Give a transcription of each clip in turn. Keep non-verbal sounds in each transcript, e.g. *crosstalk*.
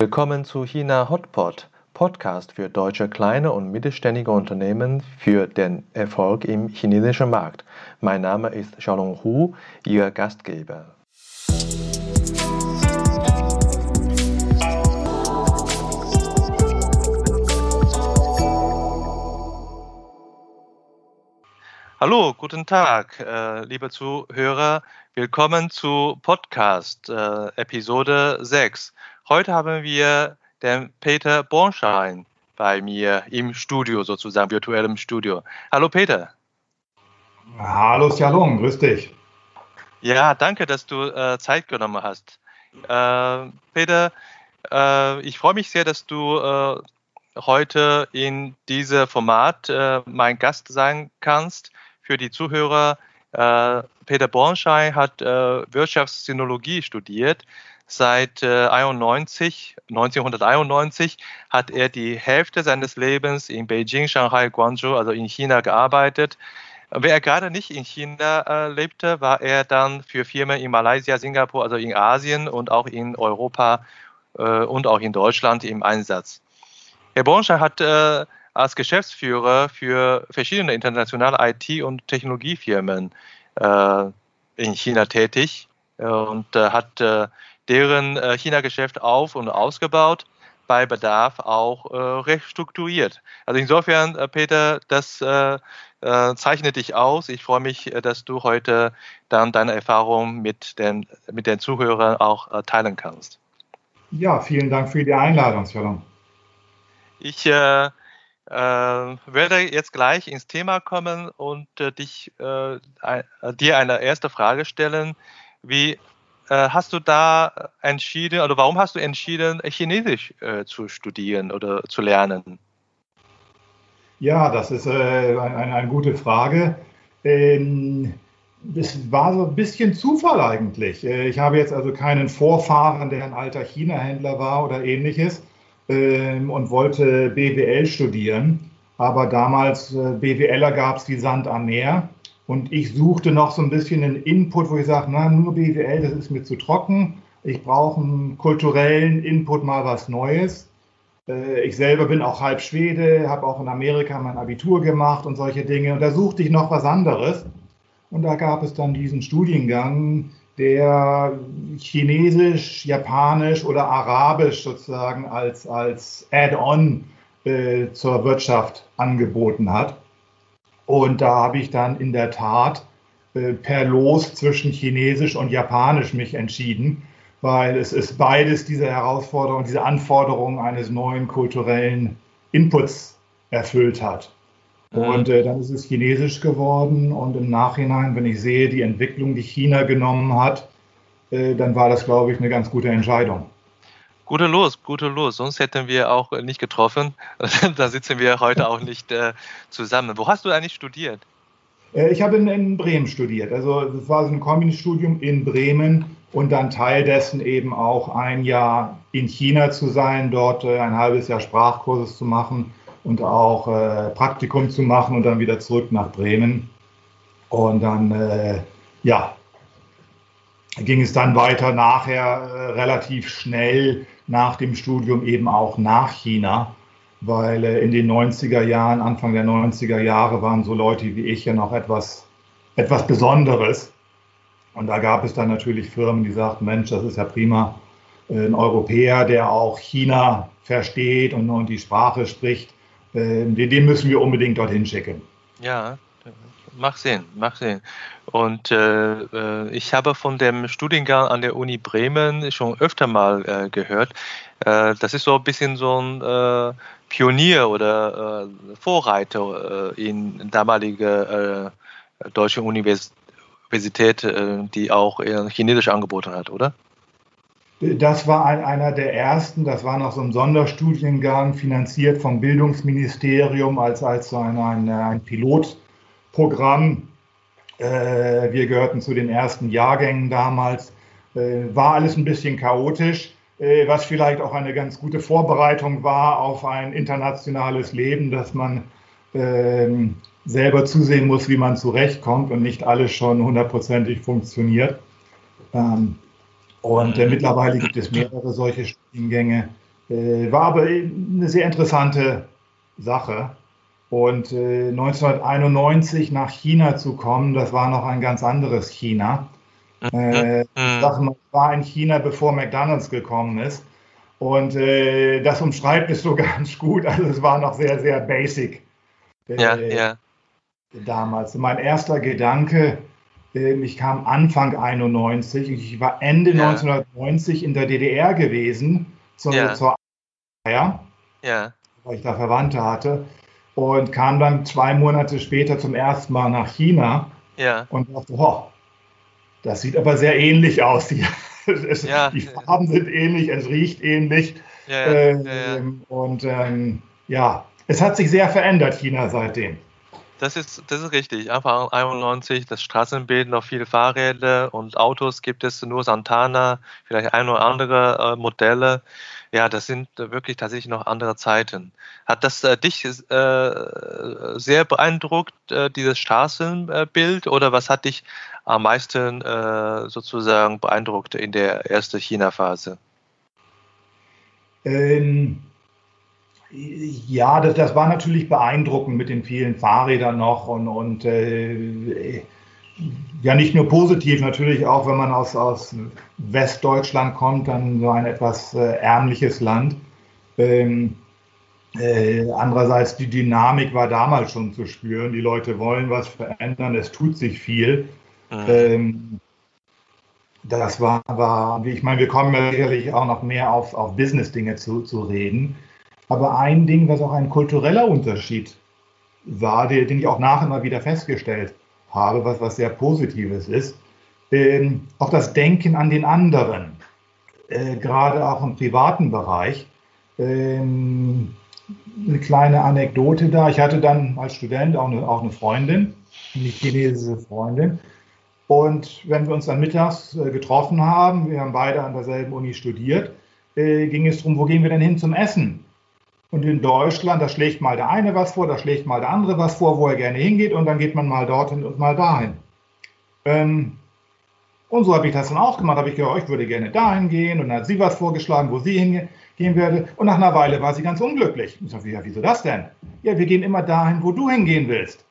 Willkommen zu China Hotpot, Podcast für deutsche kleine und mittelständige Unternehmen für den Erfolg im chinesischen Markt. Mein Name ist Xiaolong Hu, Ihr Gastgeber. Hallo, guten Tag, äh, liebe Zuhörer. Willkommen zu Podcast äh, Episode 6. Heute haben wir den Peter Bornschein bei mir im Studio, sozusagen virtuellem Studio. Hallo Peter. Hallo Xialong, grüß dich. Ja, danke, dass du äh, Zeit genommen hast. Äh, Peter, äh, ich freue mich sehr, dass du äh, heute in diesem Format mein Gast sein kannst für die Zuhörer, äh, Peter Bornschein hat äh, Wirtschaftssinologie studiert. Seit äh, 91, 1991 hat er die Hälfte seines Lebens in Beijing, Shanghai, Guangzhou, also in China gearbeitet. Wer er gerade nicht in China äh, lebte, war er dann für Firmen in Malaysia, Singapur, also in Asien und auch in Europa äh, und auch in Deutschland im Einsatz. Herr Bornstein hat äh, als Geschäftsführer für verschiedene internationale IT- und Technologiefirmen in China tätig und hat deren äh, China-Geschäft auf- und ausgebaut, bei Bedarf auch äh, restrukturiert. Also insofern, Peter, das zeichnet dich aus. Ich freue mich, dass du heute dann deine Erfahrung mit den, mit den Zuhörern auch teilen kannst. Ja, vielen Dank für die Einladung, Shalom. Ich äh, äh, werde jetzt gleich ins Thema kommen und äh, dich, äh, äh dir eine erste Frage stellen. Wie äh, hast du da entschieden oder warum hast du entschieden, Chinesisch äh, zu studieren oder zu lernen? Ja, das ist eine, eine, eine, gute Frage. Ähm, das war so ein bisschen Zufall eigentlich. Ich habe jetzt also keinen Vorfahren, der ein alter China-Händler war oder ähnliches ähm, und wollte BWL studieren. Aber damals, äh, BWLer gab es wie Sand am Meer. Und ich suchte noch so ein bisschen einen Input, wo ich sage, na, nur BWL, das ist mir zu trocken. Ich brauche einen kulturellen Input, mal was Neues. Äh, ich selber bin auch halb Schwede, habe auch in Amerika mein Abitur gemacht und solche Dinge. Und da suchte ich noch was anderes. Und da gab es dann diesen Studiengang, der Chinesisch, Japanisch oder Arabisch sozusagen als, als Add-on äh, zur Wirtschaft angeboten hat. Und da habe ich dann in der Tat äh, per Los zwischen Chinesisch und Japanisch mich entschieden, weil es ist beides diese Herausforderung, diese Anforderung eines neuen kulturellen Inputs erfüllt hat. Und äh, dann ist es chinesisch geworden und im Nachhinein, wenn ich sehe, die Entwicklung, die China genommen hat, äh, dann war das, glaube ich, eine ganz gute Entscheidung. Gute Los, gute Los. Sonst hätten wir auch nicht getroffen. *laughs* da sitzen wir heute auch nicht äh, zusammen. Wo hast du eigentlich studiert? Äh, ich habe in, in, Bremen studiert. Also es war so ein Kombinstudium in Bremen und dann Teil dessen eben auch ein Jahr in China zu sein, dort äh, ein halbes Jahr Sprachkurses zu machen und auch äh, Praktikum zu machen und dann wieder zurück nach Bremen. Und dann, äh, ja, ging es dann weiter nachher äh, relativ schnell nach dem Studium eben auch nach China, weil äh, in den 90er Jahren, Anfang der 90er Jahre waren so Leute wie ich ja noch etwas, etwas Besonderes. Und da gab es dann natürlich Firmen, die sagten, Mensch, das ist ja prima, äh, ein Europäer, der auch China versteht und, und die Sprache spricht, äh, den müssen wir unbedingt dorthin schicken. Ja, macht Sinn, macht Sinn. Und äh, äh, ich habe von dem Studiengang an der Uni Bremen schon öfter mal äh, gehört. Äh, das ist so ein bisschen so ein äh, Pionier oder äh, Vorreiter in damalige deutsche Universität, die auch Chinesisch angeboten hat, oder? Das war ein, einer der ersten, das war noch so ein Sonderstudiengang, finanziert vom Bildungsministerium als, als so ein, ein, ein Pilotprogramm. Äh, wir gehörten zu den ersten Jahrgängen damals. Äh, war alles ein bisschen chaotisch, äh, was vielleicht auch eine ganz gute Vorbereitung war auf ein internationales Leben, dass man ähm, selber zusehen muss, wie man zurechtkommt und nicht alles schon hundertprozentig funktioniert. Ähm, und äh, mittlerweile gibt es mehrere solche Studiengänge Äh, war aber eine sehr interessante Sache. Und äh, 1991 nach China zu kommen, das war noch ein ganz anderes China. Äh, ich sag mal, war in China, bevor McDonald's gekommen ist. Und äh, das umschreibt es so *laughs* ganz gut. Also es war noch sehr, sehr basic. Äh, ja, ja. Damals. Mein erster Gedanke, äh, ich kam Anfang 91, ich war Ende ja. 1990 in der DDR gewesen, zur, ja. zur ja. weil ich da Verwandte hatte und kam dann zwei Monate später zum ersten Mal nach China ja. und dachte, oh, das sieht aber sehr ähnlich aus. Die, *laughs* es, ja. die Farben sind ähnlich, es riecht ähnlich. Ja, ähm, und ähm, ja, es hat sich sehr verändert, China seitdem. Das ist, das ist richtig. Anfang 91, das Straßenbild, noch viele Fahrräder und Autos gibt es nur Santana, vielleicht ein oder andere äh, Modelle. Ja, das sind wirklich tatsächlich noch andere Zeiten. Hat das äh, dich äh, sehr beeindruckt, äh, dieses Straßenbild, oder was hat dich am meisten äh, sozusagen beeindruckt in der ersten China-Phase? Ähm, ja, das, das war natürlich beeindruckend mit den vielen Fahrrädern noch und, und äh, ja nicht nur positiv, natürlich auch, wenn man aus, aus Westdeutschland kommt, dann so ein etwas äh, ärmliches Land. Ähm, äh, andererseits die Dynamik war damals schon zu spüren. Die Leute wollen was verändern, es tut sich viel. Mhm. Ähm, das war, war, ich meine, wir kommen ja sicherlich auch noch mehr auf, auf Business-Dinge zu, zu reden. Aber ein Ding, was auch ein kultureller Unterschied war, den ich auch nachher mal wieder festgestellt habe, was, was sehr Positives ist, ähm, auch das Denken an den anderen, äh, gerade auch im privaten Bereich. Ähm, eine kleine Anekdote da. Ich hatte dann als Student auch eine, auch eine Freundin, eine chinesische Freundin. Und wenn wir uns dann mittags äh, getroffen haben, wir haben beide an derselben Uni studiert, äh, ging es darum, wo gehen wir denn hin zum Essen? Und in Deutschland, da schlägt mal der eine was vor, da schlägt mal der andere was vor, wo er gerne hingeht und dann geht man mal dorthin und mal dahin. Ähm, und so habe ich das dann auch gemacht. Habe ich gesagt, ich würde gerne dahin gehen und dann hat sie was vorgeschlagen, wo sie hingehen werde. Und nach einer Weile war sie ganz unglücklich. Ich sage, ja, wieso das denn? Ja, wir gehen immer dahin, wo du hingehen willst.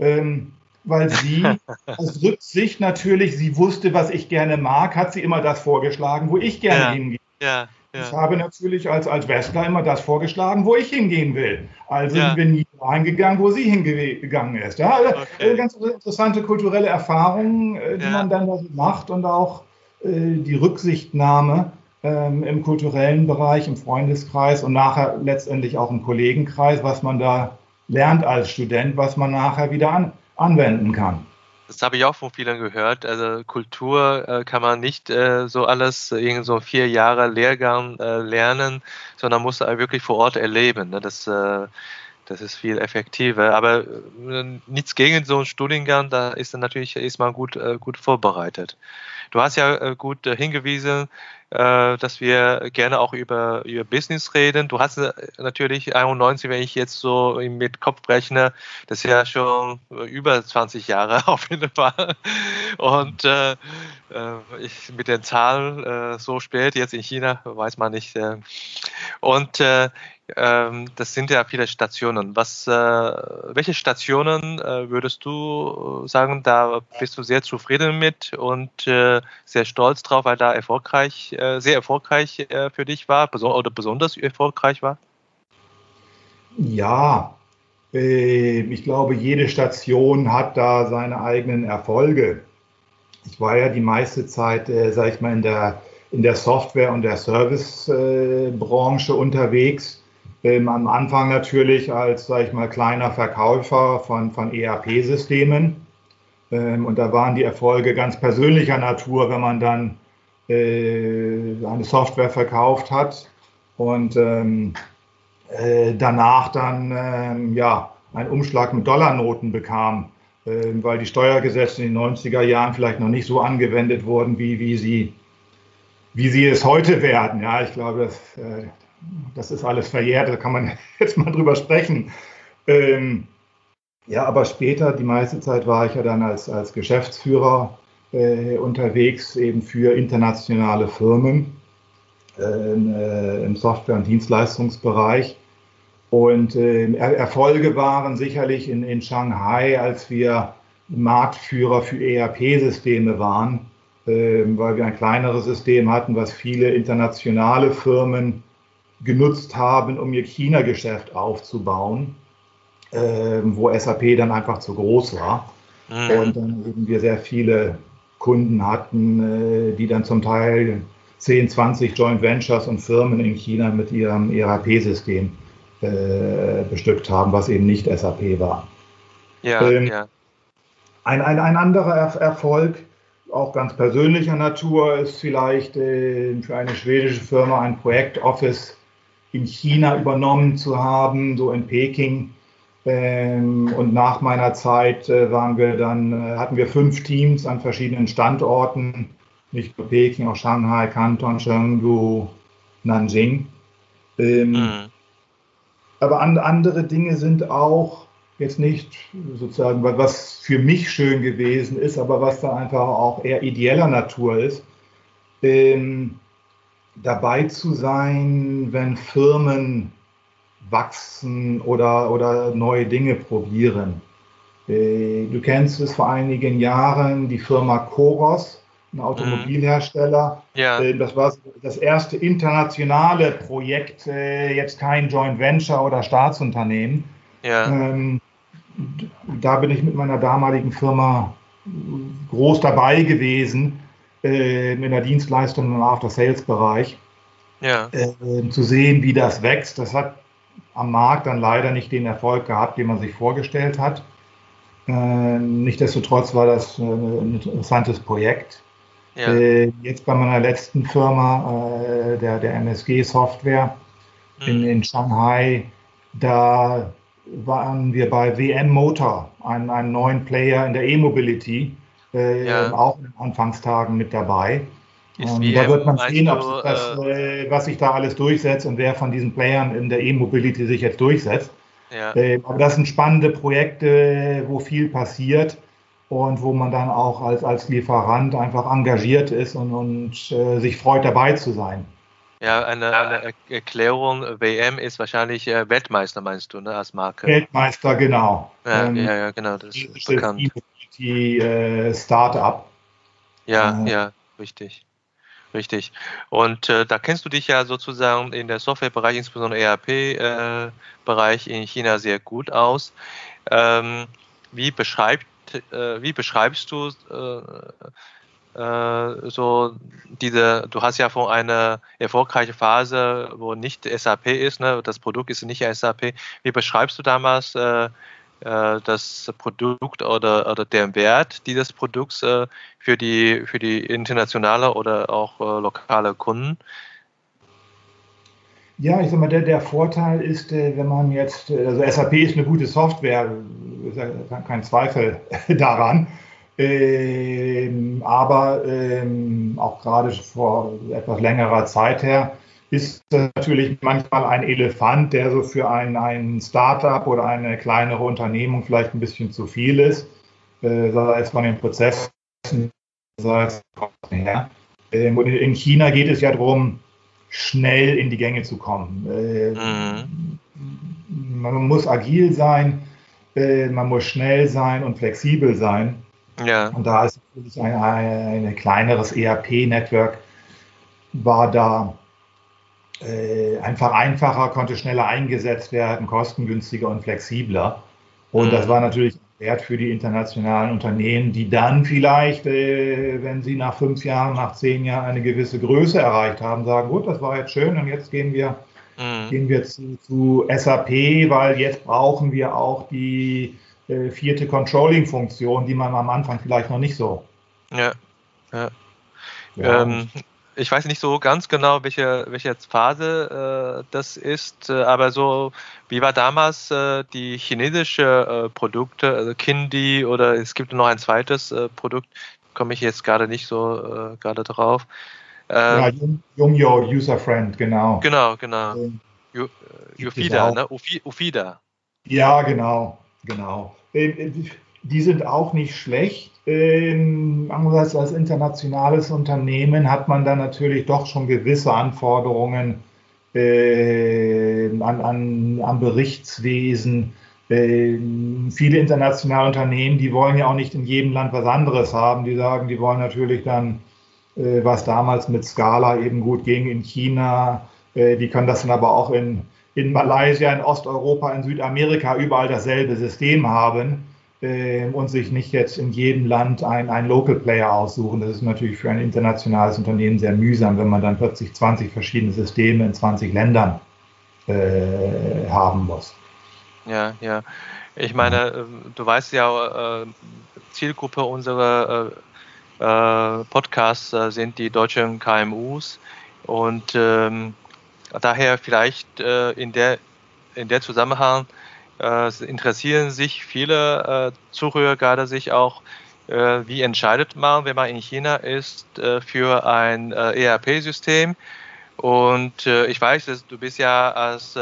Ähm, weil sie *laughs* aus Rücksicht natürlich, sie wusste, was ich gerne mag, hat sie immer das vorgeschlagen, wo ich gerne ja, hingehe. Ja. Ja. Ich habe natürlich als, als Westler immer das vorgeschlagen, wo ich hingehen will. Also ja. bin nie reingegangen, wo sie hingegangen ist. Ja, also, okay. Äh, ganz interessante kulturelle Erfahrungen, äh, die ja. man dann macht und auch äh, die Rücksichtnahme ähm, im kulturellen Bereich, im Freundeskreis und nachher letztendlich auch im Kollegenkreis, was man da lernt als Student, was man nachher wieder an, anwenden kann. Das habe ich auch von vielen gehört. Also Kultur äh, kann man nicht äh, so alles in so vier Jahre Lehrgang äh, lernen, sondern muss wirklich vor Ort erleben. Ne? Das, äh, das ist viel effektiver. Aber äh, nichts gegen so einen Studiengang, da ist dann natürlich ist man gut, äh, gut vorbereitet. Du hast ja gut hingewiesen, äh, dass wir gerne auch über, über Business reden. Du hast äh, natürlich 91, wenn ich jetzt so mit Kopf rechne, das ist ja schon über 20 Jahre *laughs* auf jeden Fall. Und äh, äh, ich, mit den Zahlen äh, so spät jetzt in China, weiß man nicht. Äh, und ähm, das sind ja viele Stationen. Was, äh, welche Stationen äh, würdest du sagen, da bist du sehr zufrieden mit und äh, sehr stolz drauf, weil da erfolgreich, äh, sehr erfolgreich äh, für dich war oder besonders erfolgreich war? Ja, äh, ich glaube, jede Station hat da seine eigenen Erfolge. Ich war ja die meiste Zeit, sag ich mal, in der, in der Software- und der Servicebranche unterwegs ähm, am Anfang natürlich als, sage ich mal, kleiner Verkäufer von, von ERP-Systemen. Ähm, und da waren die Erfolge ganz persönlicher Natur, wenn man dann äh, eine Software verkauft hat und ähm, äh, danach dann ähm, ja, einen Umschlag mit Dollarnoten bekam, äh, weil die Steuergesetze in den 90er Jahren vielleicht noch nicht so angewendet wurden, wie, wie, sie, wie sie es heute werden. Ja, ich glaube, das, äh, das ist alles verjährt, da kann man *laughs* jetzt mal drüber sprechen. Ähm, ja, aber später, die meiste Zeit war ich ja dann als, als Geschäftsführer äh, unterwegs, eben für internationale Firmen. äh, im Software- und Dienstleistungsbereich. Und äh, Erfolge waren sicherlich in, in Shanghai, als wir Marktführer für ERP-Systeme waren, äh, weil wir ein kleineres System hatten, was viele internationale Firmen genutzt haben, um ihr China-Geschäft aufzubauen, äh, wo SAP dann einfach zu groß war. Mhm. Und dann eben wir sehr viele Kunden hatten, äh, die dann zum Teil 10, 20 Joint Ventures und Firmen in China mit ihrem ERP-System äh, bestückt haben, was eben nicht SAP war. Ja, ähm, ja. Ein, ein, ein anderer er Erfolg, auch ganz persönlicher Natur, ist vielleicht äh, für eine schwedische Firma ein Projektoffice in China übernommen zu haben, so in Peking. Ähm, und nach meiner Zeit äh, waren wir dann, äh, hatten wir fünf Teams an verschiedenen Standorten, nicht nur Peking, auch Shanghai, Kanton, Chengdu, Nanjing. Ähm, mhm. Aber an, andere Dinge sind auch jetzt nicht sozusagen, was für mich schön gewesen ist, aber was da einfach auch eher ideeller Natur ist, ähm, dabei zu sein, wenn Firmen wachsen oder, oder neue Dinge probieren. Äh, du kennst es vor einigen Jahren, die Firma Coros, ein Automobilhersteller. Mhm. Ja. Äh, das war das erste internationale Projekt, äh, jetzt kein Joint Venture oder Staatsunternehmen. Ja. Ähm, da bin ich mit meiner damaligen Firma groß dabei gewesen, in der Dienstleistung im After-Sales-Bereich. Ja. zu sehen, wie das wächst. Das hat am Markt dann leider nicht den Erfolg gehabt, den man sich vorgestellt hat. Äh, nichtsdestotrotz war das ein interessantes Projekt. Ja. Äh, jetzt bei meiner letzten Firma, äh, der, der MSG Software mhm. in, in Shanghai, da waren wir bei WM Motor, einem, einem neuen Player in der E-Mobility, äh, ja. auch in den Anfangstagen mit dabei. Ähm, da wird man sehen, ob das, äh, was sich da alles durchsetzt und wer von diesen Playern in der E-Mobility sich jetzt durchsetzt. Ja. Äh, aber das sind spannende Projekte, wo viel passiert und wo man dann auch als, als Lieferant einfach engagiert ist und, und äh, sich freut, dabei zu sein. Ja, eine, eine Erklärung, WM ist wahrscheinlich äh, Weltmeister, meinst du, ne, als Marke? Weltmeister, genau. Ja, ähm, ja, ja, genau, das ist bekannt. Die äh, Startup. Ja, äh, ja, richtig. Richtig. Und äh, da kennst du dich ja sozusagen in der Softwarebereich, insbesondere ERP-Bereich äh, in China sehr gut aus. Ähm, wie, beschreibt, äh, wie beschreibst du äh, so diese, du hast ja von einer erfolgreichen Phase, wo nicht SAP ist, ne, das Produkt ist nicht SAP. Wie beschreibst du damals äh, das Produkt oder, oder der Wert dieses Produkts äh, für, die, für die internationale oder auch äh, lokale Kunden? Ja, ich sag mal, der, der Vorteil ist, wenn man jetzt, also SAP ist eine gute Software, kein Zweifel *laughs* daran. Ähm, aber ähm, auch gerade vor etwas längerer Zeit her ist natürlich manchmal ein Elefant, der so für ein, ein Startup oder eine kleinere Unternehmung vielleicht ein bisschen zu viel ist, äh, sei es von den Prozessen, sei es her. Ähm, und in China geht es ja darum, schnell in die Gänge zu kommen. Äh, mhm. Man muss agil sein, äh, man muss schnell sein und flexibel sein. Ja. Und da ist natürlich ein, ein, ein kleineres ERP-Network war da einfach einfacher, konnte schneller eingesetzt werden, kostengünstiger und flexibler. Und mhm. das war natürlich Wert für die internationalen Unternehmen, die dann vielleicht, äh, wenn sie nach fünf Jahren, nach zehn Jahren eine gewisse Größe erreicht haben, sagen, gut, das war jetzt schön und jetzt gehen wir, mhm. gehen wir zu, zu, SAP, weil jetzt brauchen wir auch die äh, vierte Controlling-Funktion, die man am Anfang vielleicht noch nicht so. Ja. ja. ja. Ähm, ich weiß nicht so ganz genau, welche, welche Phase äh, das ist, äh, aber so, wie war damals äh, die chinesische äh, Produkte, also Kindi oder es gibt noch ein zweites äh, Produkt, komme ich jetzt gerade nicht so äh, gerade drauf. Ähm, ja, Jungyo User Friend, genau. Genau, genau. Ähm, Ufida, ne? Ufida. Ja, genau, genau. Die sind auch nicht schlecht Ähm, andererseits als internationales Unternehmen hat man dann natürlich doch schon gewisse Anforderungen äh, an, an, an Berichtswesen. Äh, viele internationale Unternehmen, die wollen ja auch nicht in jedem Land was anderes haben. Die sagen, die wollen natürlich dann, äh, was damals mit Scala eben gut ging, in China, äh, die können das dann aber auch in, in Malaysia, in Osteuropa, in Südamerika überall dasselbe System haben äh, und sich nicht jetzt in jedem Land ein, ein Local Player aussuchen. Das ist natürlich für ein internationales Unternehmen sehr mühsam, wenn man dann plötzlich 20 verschiedene Systeme in 20 Ländern äh, haben muss. Ja, ja. Ich meine, äh, du weißt ja, äh, Zielgruppe unserer äh, äh Podcasts sind die deutschen KMUs und ähm, daher vielleicht in der in der Zusammenhang äh, interessieren sich viele äh, Zuhörer gerade sich auch, äh, wie entscheidet man, wenn man in China ist, äh, für ein äh, ERP-System. Und äh, ich weiß, dass du bist ja als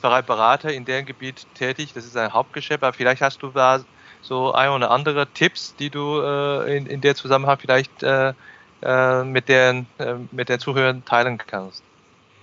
Berater in dem Gebiet tätig, das ist ein Hauptgeschäft, aber vielleicht hast du da so ein oder andere Tipps, die du in, in der Zusammenhang vielleicht mit, den, mit den Zuhörern teilen kannst.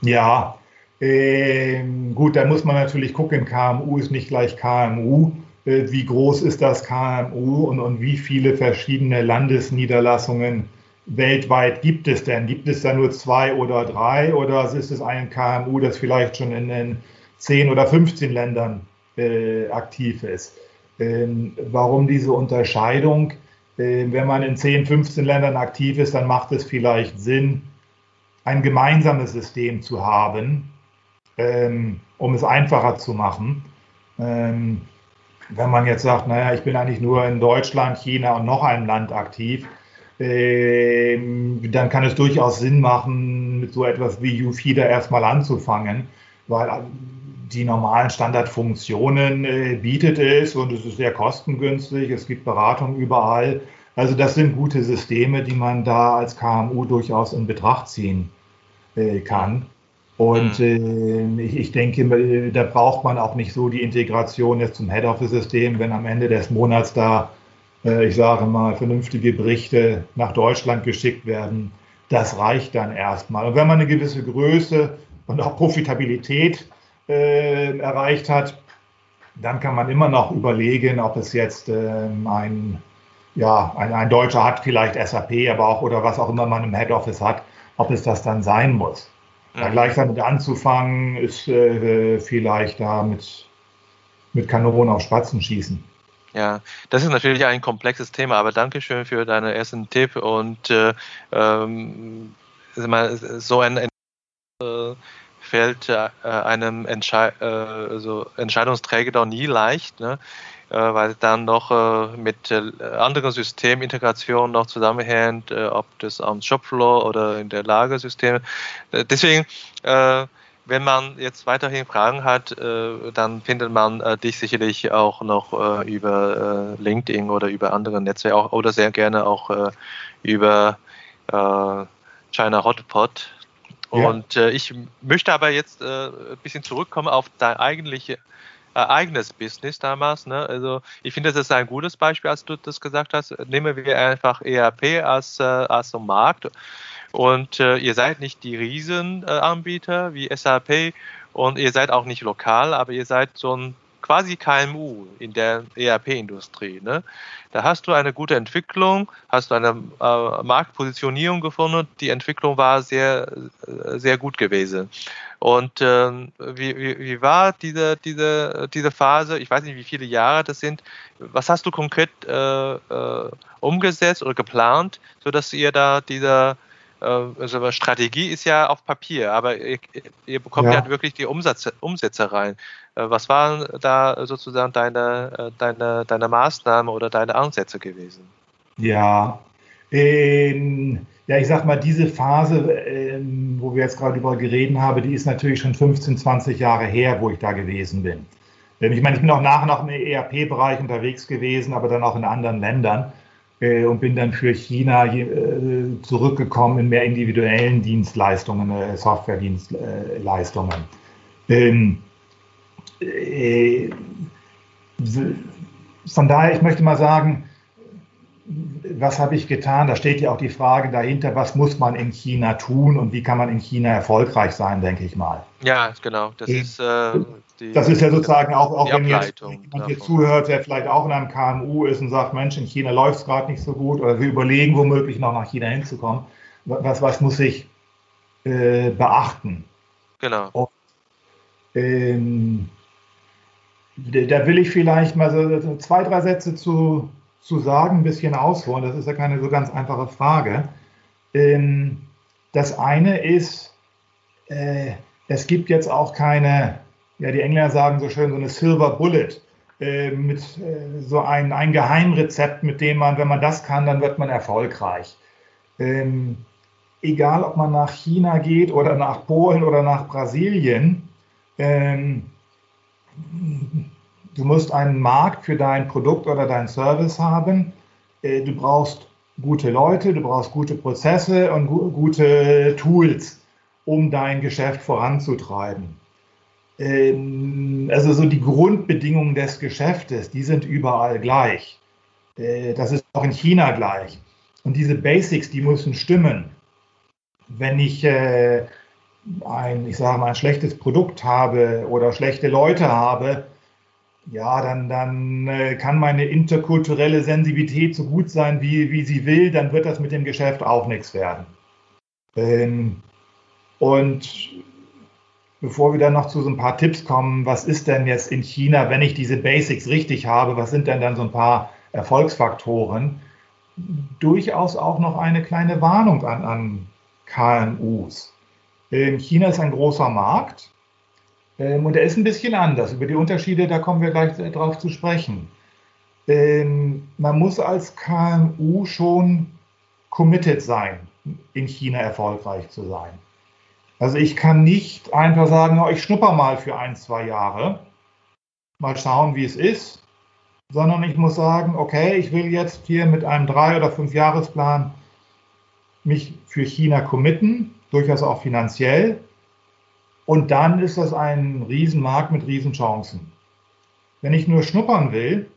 Ja, ähm, gut, da muss man natürlich gucken, KMU ist nicht gleich KMU. Äh, wie groß ist das KMU und, und wie viele verschiedene Landesniederlassungen weltweit gibt es denn? Gibt es da nur zwei oder drei oder ist es ein KMU, das vielleicht schon in, in 10 oder 15 Ländern äh, aktiv ist? Ähm, warum diese Unterscheidung? Äh, wenn man in 10, 15 Ländern aktiv ist, dann macht es vielleicht Sinn, ein gemeinsames System zu haben, ähm, um es einfacher zu machen. Ähm, wenn man jetzt sagt, naja, ich bin eigentlich nur in Deutschland, China und noch einem Land aktiv, ähm, dann kann es durchaus Sinn machen, mit so etwas wie UFIDA erstmal anzufangen, weil die normalen Standardfunktionen äh, bietet es und es ist sehr kostengünstig, es gibt Beratung überall. Also das sind gute Systeme, die man da als KMU durchaus in Betracht ziehen äh, kann. Und mhm. äh, ich, ich, denke, da braucht man auch nicht so die Integration jetzt zum Head-Office-System, wenn am Ende des Monats da, äh, ich sage mal, vernünftige Berichte nach Deutschland geschickt werden. Das reicht dann erstmal. Und wenn man eine gewisse Größe und auch Profitabilität äh, erreicht hat, dann kann man immer noch überlegen, ob es jetzt ähm, ein, ja, ein, ein Deutscher hat, vielleicht SAP, aber auch oder was auch immer man im Head Office hat, ob es das dann sein muss. Da gleich damit anzufangen, ist äh, vielleicht da mit, mit Kanonen auf Spatzen schießen. Ja, das ist natürlich ein komplexes Thema, aber Dankeschön für deinen ersten Tipp und äh, ähm, so ein äh, fällt äh, einem Entschei äh, also Entscheidungsträger doch nie leicht. Ne? Äh, weil dann noch äh, mit äh, anderen Systemintegration noch zusammenhängt, ob das am Shopfloor oder in der Lagersystem. deswegen, wenn man jetzt weiterhin Fragen hat, dann findet man dich sicherlich auch noch über LinkedIn oder über andere Netzwerke oder sehr gerne auch über China Hotpot. Und ja. ich möchte aber jetzt ein bisschen zurückkommen auf dein eigentliche äh, eigenes Business damals. Ne? Also ich finde, das ist ein gutes Beispiel, als du das gesagt hast. Nehmen wir einfach ERP als, äh, als Markt. Und äh, ihr seid nicht die Riesenanbieter wie SAP und ihr seid auch nicht lokal, aber ihr seid so ein quasi KMU in der ERP-Industrie. Ne? Da hast du eine gute Entwicklung, hast du eine äh, Marktpositionierung gefunden. Die Entwicklung war sehr, äh, sehr gut gewesen. Und ähm, wie, wie, wie war diese, diese, diese Phase? Ich weiß nicht, wie viele Jahre das sind. Was hast du konkret äh, äh, umgesetzt oder geplant, sodass ihr da diese äh, also Strategie ist ja auf Papier, aber ihr, ihr bekommt ja. ja. wirklich die Umsätze, Umsätze rein. Äh, was waren da sozusagen deine, äh, deine, deine Maßnahmen oder deine Ansätze gewesen? Ja, ähm, ja, ich sag mal, diese Phase, ähm, wo wir jetzt gerade über geredet haben, die ist natürlich schon 15, 20 Jahre her, wo ich da gewesen bin. Ähm, ich meine, ich bin auch nachher noch im ERP-Bereich unterwegs gewesen, aber dann auch in anderen Ländern äh, und bin dann für China äh, zurückgekommen in mehr individuellen Dienstleistungen, äh, Software-Dienstleistungen. Ähm, von daher, ich möchte mal sagen, was habe ich getan? Da steht ja auch die Frage dahinter, was muss man in China tun und wie kann man in China erfolgreich sein, denke ich mal. Ja, genau. Das ist, äh, die, das ist ja sozusagen auch, auch wenn jetzt jemand hier zuhört, der vielleicht auch in einem KMU ist und sagt, Mensch, in China läuft es gerade nicht so gut oder wir überlegen, womöglich noch nach China hinzukommen. Was, was muss ich äh, beachten? Genau. Und, ähm, da will ich vielleicht mal so zwei, drei Sätze zu, zu sagen, ein bisschen ausholen. Das ist ja keine so ganz einfache Frage. Ähm, das eine ist, äh, es gibt jetzt auch keine, ja, die Engländer sagen so schön, so eine Silver Bullet äh, mit äh, so ein, ein Geheimrezept, mit dem man, wenn man das kann, dann wird man erfolgreich. Ähm, egal, ob man nach China geht oder nach Polen oder nach Brasilien, ähm, du musst einen Markt für dein Produkt oder dein Service haben. Äh, du brauchst gute Leute, du brauchst gute Prozesse und gute Tools, um dein Geschäft voranzutreiben. Ähm, also so die Grundbedingungen des Geschäftes, die sind überall gleich. Äh, das ist auch in China gleich. Und diese Basics, die müssen stimmen. Wenn ich äh, ein, ich sage mal, ein schlechtes Produkt habe oder schlechte Leute habe, ja, dann, dann äh, kann meine interkulturelle Sensibilität so gut sein, wie, wie sie will, dann wird das mit dem Geschäft auch nichts werden. Ähm, und bevor wir dann noch zu so ein paar Tipps kommen, was ist denn jetzt in China, wenn ich diese Basics richtig habe, was sind denn dann so ein paar Erfolgsfaktoren? Durchaus auch noch eine kleine Warnung an, an KMUs. Ähm, China ist ein großer Markt und er ist ein bisschen anders. Über die Unterschiede, da kommen wir gleich drauf zu sprechen. Ähm, man muss als KMU schon committed sein, in China erfolgreich zu sein. Also ich kann nicht einfach sagen, oh, ich schnupper mal für ein, zwei Jahre, mal schauen, wie es ist, sondern ich muss sagen, okay, ich will jetzt hier mit einem drei- oder fünf Jahresplan mich für China committen, durchaus auch finanziell und dann ist das ein Riesenmarkt mit Riesenchancen. Wenn ich nur schnuppern will,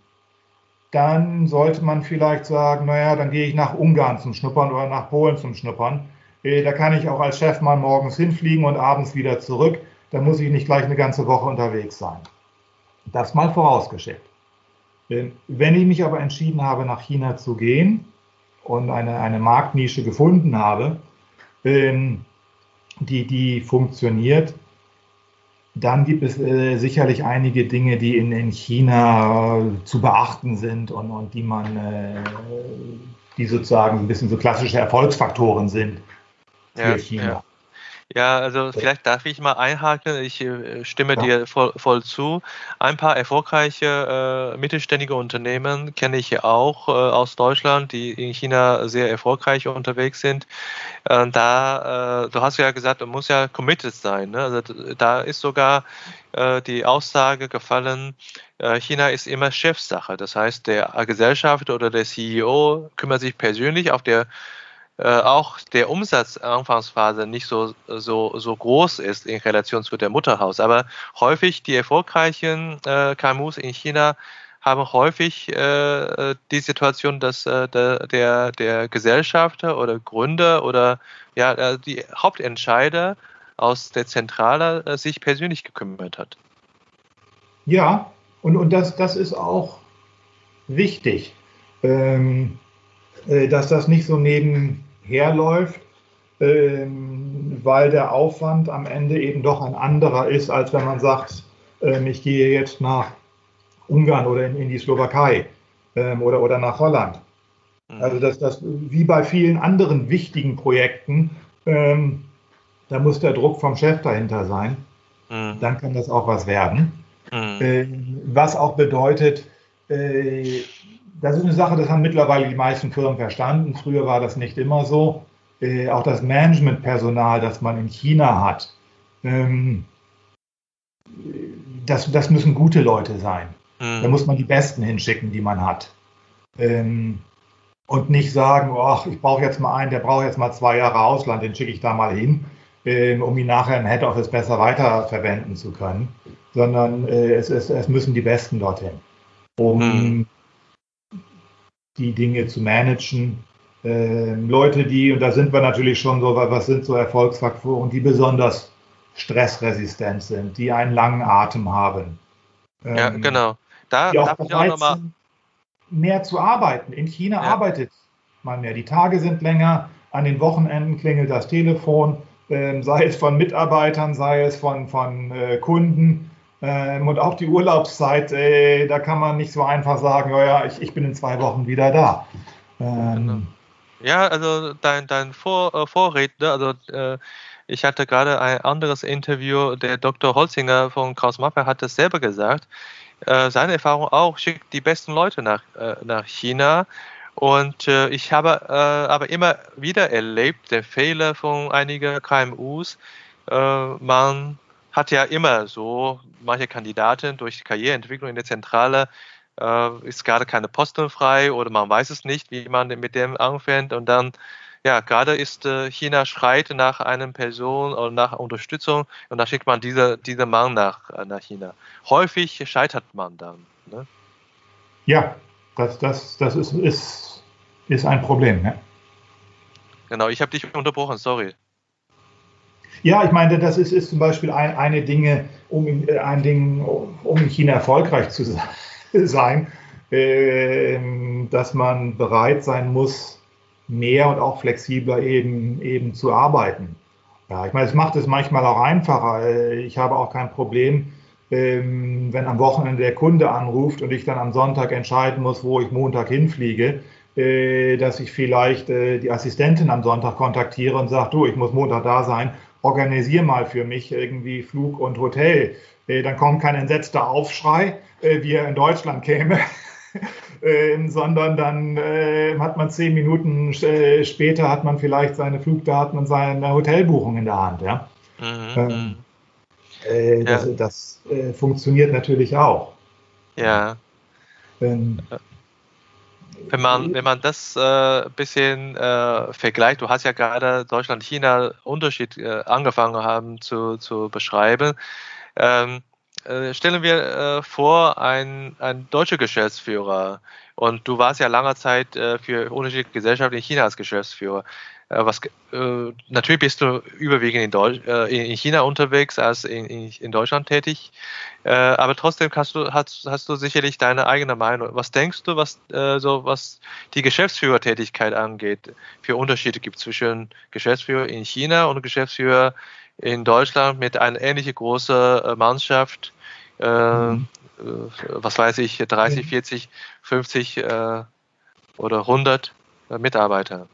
dann sollte man vielleicht sagen, naja, dann gehe ich nach Ungarn zum Schnuppern oder nach Polen zum Schnuppern. Äh, da kann ich auch als Chef mal morgens hinfliegen und abends wieder zurück. Da muss ich nicht gleich eine ganze Woche unterwegs sein. Das mal vorausgeschickt. Äh, wenn ich mich aber entschieden habe, nach China zu gehen und eine, eine Marktnische gefunden habe, ähm, die, die funktioniert, dann gibt es äh, sicherlich einige Dinge, die in, in China äh, zu beachten sind und, und die man, äh, die sozusagen ein bisschen so klassische Erfolgsfaktoren sind für ja, China. Ja. Ja, also vielleicht darf ich mal einhaken. Ich äh, stimme ja. dir voll, voll, zu. Ein paar erfolgreiche äh, mittelständige Unternehmen kenne ich auch äh, aus Deutschland, die in China sehr erfolgreich unterwegs sind. Äh, da, äh, du hast ja gesagt, man muss ja committed sein. Ne? Also da ist sogar die Aussage gefallen, China ist immer Chefsache. Das heißt, der Gesellschaft oder der CEO kümmert sich persönlich auf der äh, auch der Umsatz Anfangsphase nicht so, so, so groß ist in Relation zu der Mutterhaus. Aber häufig die erfolgreichen äh, KMUs in China haben häufig äh, die Situation, dass äh, der, der, der Gesellschafter oder Gründer oder ja, äh, die Hauptentscheider aus der Zentrale äh, sich persönlich gekümmert hat. Ja, und, und das, das ist auch wichtig, ähm, dass das nicht so neben herläuft, ähm, weil der Aufwand am Ende eben doch ein anderer ist, als wenn man sagt, ähm, ich gehe jetzt nach Ungarn oder in, in die Slowakei ähm, oder, oder nach Holland. Mhm. Also das, das, wie bei vielen anderen wichtigen Projekten, ähm, da muss der Druck vom Chef dahinter sein. Mhm. Dann kann das auch was werden. Mhm. Äh, was auch bedeutet, äh, das ist eine Sache, das haben mittlerweile die meisten Firmen verstanden. Früher war das nicht immer so. Äh, auch das Managementpersonal, das man in China hat, ähm, das, das müssen gute Leute sein. Mhm. Da muss man die Besten hinschicken, die man hat. Ähm, und nicht sagen, oh, ich brauche jetzt mal einen, der braucht jetzt mal zwei Jahre Ausland, den schicke ich da mal hin, ähm, um ihn nachher im Head Office besser weiterverwenden zu können. Sondern äh, es, es, es müssen die Besten dorthin. Um mhm die Dinge zu managen. Ähm, Leute, die, und da sind wir natürlich schon so, was sind so Erfolgsfaktoren, die besonders stressresistent sind, die einen langen Atem haben. ja, ähm, genau. Da die auch bereit auch sind, mehr zu arbeiten. In China ja. arbeitet man mehr. Die Tage sind länger, an den Wochenenden klingelt das Telefon, äh, sei es von Mitarbeitern, sei es von, von äh, Kunden. Äh, und auch die Urlaubszeit, äh, da kann man nicht so einfach sagen, ja, ja ich, ich bin in zwei Wochen wieder da. Ähm, genau. Ja, also dein, dein Vor, äh, Vorredner, also äh, ich hatte gerade ein anderes Interview, der Dr. Holzinger von Kraus Mappe hat das selber gesagt. Äh, seine Erfahrung auch, schickt die besten Leute nach, äh, nach China. Und äh, ich habe aber immer wieder erlebt, der Fehler von einigen KMUs, man hat ja immer so, manche Kandidaten durch Karriereentwicklung in der Zentrale äh, ist gerade keine Posten frei oder man weiß es nicht, wie man mit dem anfängt und dann ja, gerade ist äh, China schreit nach einer Person oder nach Unterstützung und dann schickt man diese, diese Mann nach, äh, nach China. Häufig scheitert man dann. Ne? Ja, das, das, das ist, ist, ist ein Problem. Ne? Genau, ich habe dich unterbrochen, sorry. Ja, ich meine, das ist, ist zum Beispiel ein, eine Dinge, um, äh, ein Ding, um in China erfolgreich zu *laughs* sein, äh, dass man bereit sein muss, mehr und auch flexibler eben, eben zu arbeiten. Ja, ich meine, es macht es manchmal auch einfacher. Ich habe auch kein Problem, ähm, wenn am Wochenende der Kunde anruft und ich dann am Sonntag entscheiden muss, wo ich Montag hinfliege, äh, dass ich vielleicht äh, die Assistentin am Sonntag kontaktiere und sage, du, ich muss Montag da sein, organisier mal für mich irgendwie Flug und Hotel. Äh, dann kommt kein entsetzter Aufschrei, wie er in Deutschland käme. *laughs* äh, sondern dann äh, hat man zehn Minuten äh, später hat man vielleicht seine Flugdaten und seine Hotelbuchung in der Hand. Ja? Mhm. Ähm, mhm. Äh, das, ja. das äh, funktioniert natürlich auch. Ja. Ähm, wenn man, wenn man das ein äh, bisschen äh, vergleicht, du hast ja gerade Deutschland-China Unterschied äh, angefangen haben zu, zu beschreiben. Ähm, äh, stellen wir äh, vor, ein, ein deutscher Geschäftsführer und du warst ja lange Zeit äh, für unterschiedliche Gesellschaften in China als Geschäftsführer. Äh, was, äh, natürlich bist du überwiegend in, Deutsch, in China unterwegs als in, in, Deutschland tätig, aber trotzdem hast du, hast, hast du sicherlich deine eigene Meinung. Was denkst du, was, so, was die Geschäftsführertätigkeit angeht, für Unterschiede gibt zwischen Geschäftsführer in China und Geschäftsführer in Deutschland mit einer ähnlich großen Mannschaft äh, mhm. Äh, was weiß ich, 30, 40, 50 äh, oder 100 äh, Mitarbeiter.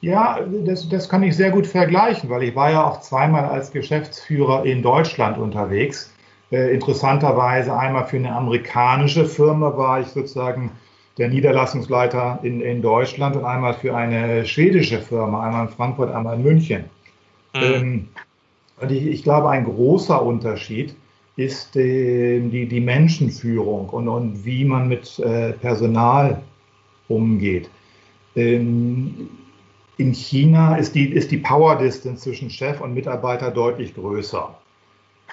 Ja, das, das kann ich sehr gut vergleichen, weil ich war ja auch zweimal als Geschäftsführer in Deutschland unterwegs. Äh, interessanterweise einmal für eine amerikanische Firma war ich sozusagen der Niederlassungsleiter in, in Deutschland und einmal für eine schwedische Firma, einmal in Frankfurt, einmal in München. Mhm. Ähm, und ich, ich glaube, ein großer Unterschied ist äh, die, die Menschenführung und, und wie man mit äh, Personal umgeht. Ähm, in China ist die, ist die Power Distance zwischen Chef und Mitarbeiter deutlich größer.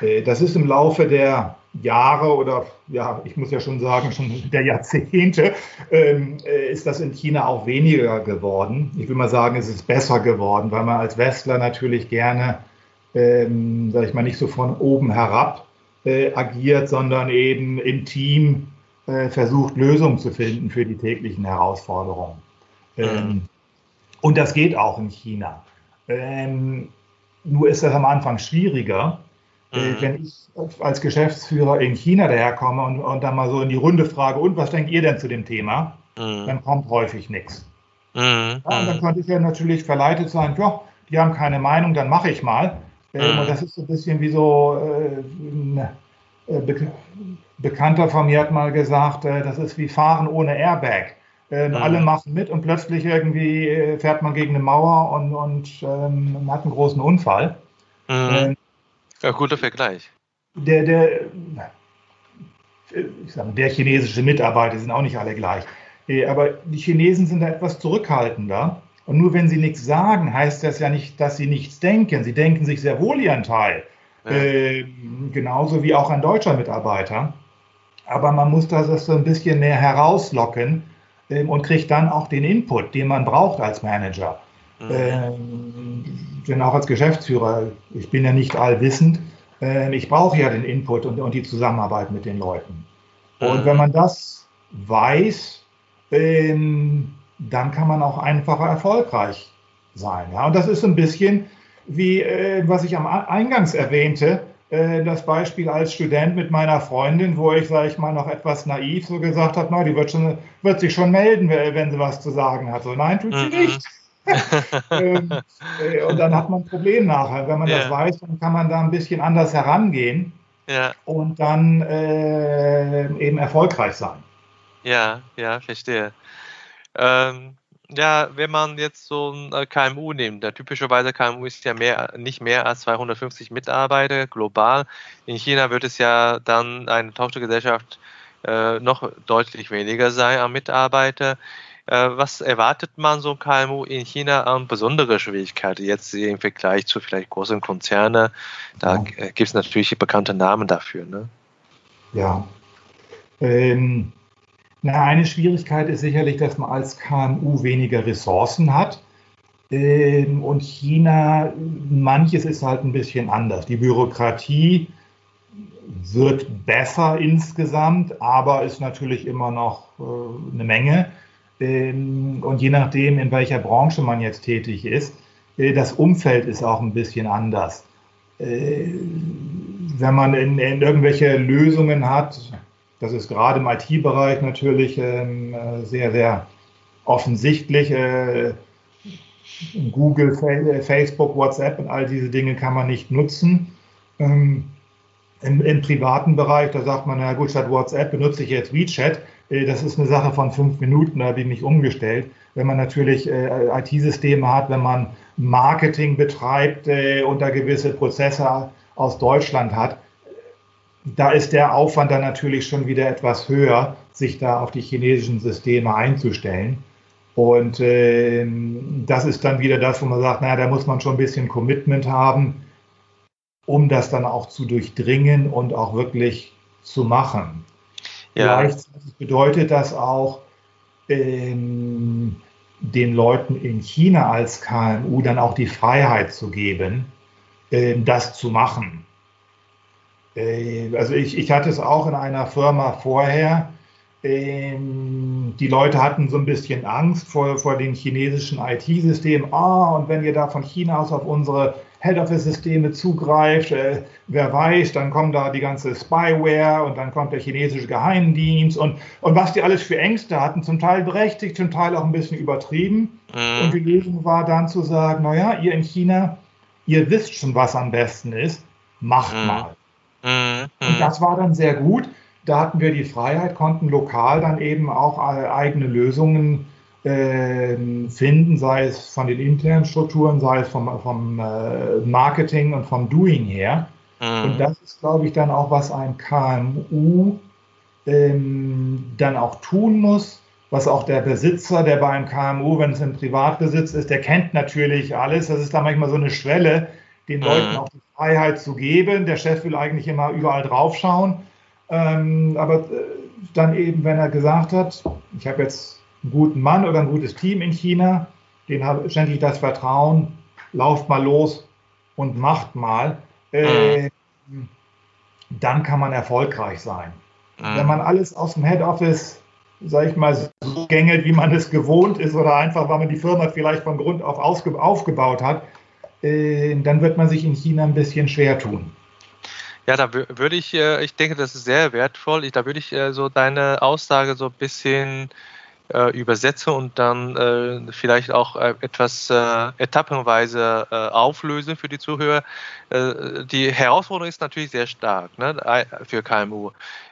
Äh, das ist im Laufe der Jahre oder ja, ich muss ja schon sagen, schon *laughs* der Jahrzehnte, ähm, äh, ist das in China auch weniger geworden. Ich will mal sagen, es ist besser geworden, weil man als Westler natürlich gerne, ähm, sag ich mal, nicht so von oben herab äh, agiert, sondern eben im Team äh, versucht, Lösungen zu finden für die täglichen Herausforderungen. Ähm, mhm. Und das geht auch in China. Ähm, nur ist das am Anfang schwieriger. Äh, mhm. wenn ich als Geschäftsführer in China daherkomme und, und, dann mal so in die Runde frage, und was denkt ihr denn zu dem Thema? Mhm. Dann kommt häufig nichts. Mhm. Ja, und dann könnte ich ja natürlich verleitet sein, ja, die haben keine Meinung, dann mache ich mal. Mhm. Und das ist so ein bisschen wie so äh, ein äh, Be Bekannter von mir hat mal gesagt, äh, das ist wie Fahren ohne Airbag. Ähm, mhm. Alle machen mit und plötzlich irgendwie äh, fährt man gegen eine Mauer und, und ähm, man hat einen großen Unfall. Mhm. Ähm, ja, guter Vergleich. Der, der, ich sage, der chinesische Mitarbeiter sind auch nicht alle gleich. Aber die Chinesen sind da etwas zurückhaltender. Und nur wenn sie nichts sagen, heißt das ja nicht, dass sie nichts denken. Sie denken sich sehr wohl ihren Teil. Ja. Äh, genauso wie auch ein deutscher Mitarbeiter. Aber man muss das so ein bisschen mehr herauslocken, ähm, und kriegt dann auch den Input, den man braucht als Manager. Mhm. Ähm, denn auch als Geschäftsführer, ich bin ja nicht allwissend, äh, ich brauche ja den Input und, und, die Zusammenarbeit mit den Leuten. Und mhm. wenn man das weiß, ähm, dann kann man auch einfacher erfolgreich sein. Ja? Und das ist ein bisschen wie, äh, was ich am Eingangs erwähnte, äh, das Beispiel als Student mit meiner Freundin, wo ich, sage ich mal, noch etwas naiv so gesagt habe, die wird, schon, wird sich schon melden, wenn sie was zu sagen hat. So, nein, tut sie mhm. nicht. *laughs* ähm, äh, und dann hat man ein Problem nachher. Wenn man ja. das weiß, dann kann man da ein bisschen anders herangehen ja. und dann äh, eben erfolgreich sein. Ja, ja, verstehe. Ähm, ja, wenn man jetzt so ein äh, KMU nimmt, der typischerweise KMU ist ja mehr, nicht mehr als 250 Mitarbeiter global. In China wird es ja dann eine Tochtergesellschaft äh, noch deutlich weniger sein an Mitarbeiter. Äh, was erwartet man so KMU in China an besondere Schwierigkeiten jetzt im Vergleich zu vielleicht großen Konzernen? Da ja. gibt es natürlich bekannte Namen dafür. Ne? Ja. Ähm, na, eine Schwierigkeit ist sicherlich, dass man als KMU weniger Ressourcen hat. Ähm, und China, manches ist halt ein bisschen anders. Die Bürokratie wird besser insgesamt, aber ist natürlich immer noch äh, eine Menge. Ähm, und je nachdem, in welcher Branche man jetzt tätig ist, äh, das Umfeld ist auch ein bisschen anders. Äh, wenn man in, in irgendwelche Lösungen hat, das ist gerade im IT-Bereich natürlich ähm, äh, sehr, sehr offensichtlich. Äh, Google, Facebook, WhatsApp und all diese Dinge kann man nicht nutzen. Ähm, im, Im privaten Bereich, da sagt man, na gut, statt WhatsApp benutze ich jetzt WeChat. Äh, das ist eine Sache von fünf Minuten, da habe ich mich umgestellt. Wenn man natürlich äh, IT-Systeme hat, wenn man Marketing betreibt äh, und da gewisse Prozesse aus Deutschland hat, da ist der Aufwand dann natürlich schon wieder etwas höher, sich da auf die chinesischen Systeme einzustellen. Und äh, das ist dann wieder das, wo man sagt, naja, da muss man schon ein bisschen Commitment haben, um das dann auch zu durchdringen und auch wirklich zu machen. Ja. Gleichzeitig bedeutet das auch, ähm, den Leuten in China als KMU dann auch die Freiheit zu geben, äh, das zu machen. Äh, also ich, ich hatte es auch in einer Firma vorher. Ähm, die Leute hatten so ein bisschen Angst vor, vor den chinesischen IT-Systemen. Ah, und wenn ihr da von China aus auf unsere Head-Office-Systeme zugreift, äh, wer weiß, dann kommt da die ganze Spyware und dann kommt der chinesische Geheimdienst und, und was die alles für Ängste hatten, zum Teil berechtigt, zum Teil auch ein bisschen übertrieben. Mhm. Und die Lösung war dann zu sagen, naja, ihr in China, ihr wisst schon, was am besten ist, macht mhm. mal. Mhm. Und das war dann sehr gut. Da hatten wir die Freiheit, konnten lokal dann eben auch äh, eigene Lösungen äh, finden, sei es von den internen Strukturen, sei es vom, vom äh, Marketing und vom Doing her. Mhm. Und das ist, glaube ich, dann auch, was ein KMU ähm, dann auch tun muss, was auch der Besitzer, der bei einem KMU, wenn es im Privatbesitz ist, der kennt natürlich alles. Das ist da manchmal so eine Schwelle, den mhm. Leuten auch die Freiheit zu geben. Der Chef will eigentlich immer überall draufschauen. Ähm, aber äh, dann eben, wenn er gesagt hat, ich habe jetzt einen guten Mann oder ein gutes Team in China, den habe, schenke ich das Vertrauen, lauft mal los und macht mal, äh, mhm. dann kann man erfolgreich sein. Mhm. Wenn man alles aus dem Head Office, sage ich mal, so gängelt, wie man es gewohnt ist, oder einfach, weil man die Firma vielleicht von Grund auf aufgebaut hat, dann wird man sich in China ein bisschen schwer tun. Ja, da würde ich, äh, ich denke, das ist sehr wertvoll. Da würde ich äh, so deine Aussage so ein bisschen übersetzen und dann vielleicht auch etwas etappenweise auflösen für die Zuhörer. die Herausforderung ist natürlich sehr stark ne, für KMU.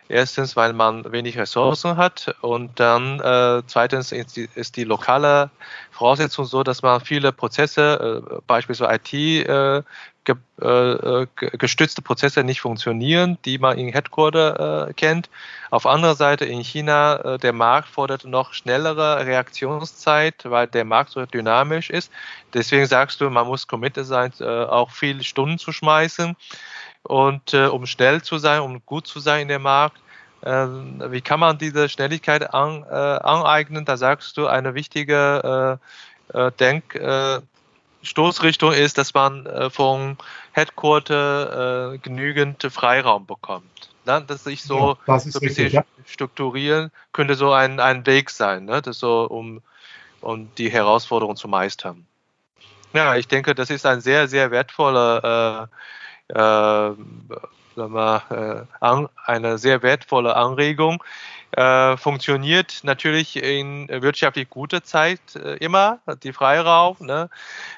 Erstens, weil man wenig Ressourcen hat und dann äh, zweitens ist die, ist die, lokale Voraussetzung so, dass man viele Prozesse, äh, beispielsweise IT, äh, ge, äh, gestützte Prozesse nicht funktionieren, die man in Headquarter äh, kennt. Auf anderer Seite in China, äh, der Markt fordert noch schnellere Reaktionszeit, weil der Markt so dynamisch ist. Deswegen sagst du, man muss committed sein, auch viele Stunden zu schmeißen und äh, um schnell zu sein, um gut zu sein in dem Markt. Äh, wie kann man diese Schnelligkeit an, äh, aneignen? Da sagst du, eine wichtige äh, äh Denk, äh, Stoßrichtung ist, dass man äh, vom Headquarter genügend Freiraum bekommt. Ne? Dass sich so, ja, so ein bisschen ja. strukturieren könnte so ein, ein Weg sein, ne? das so, um, um die Herausforderung zu meistern. Ja, ich denke, das ist ein sehr, sehr wertvoller äh, äh, wir, äh, eine sehr wertvolle Anregung. Äh, funktioniert natürlich in wirtschaftlich guter Zeit äh, immer, die Freiraum. Ne?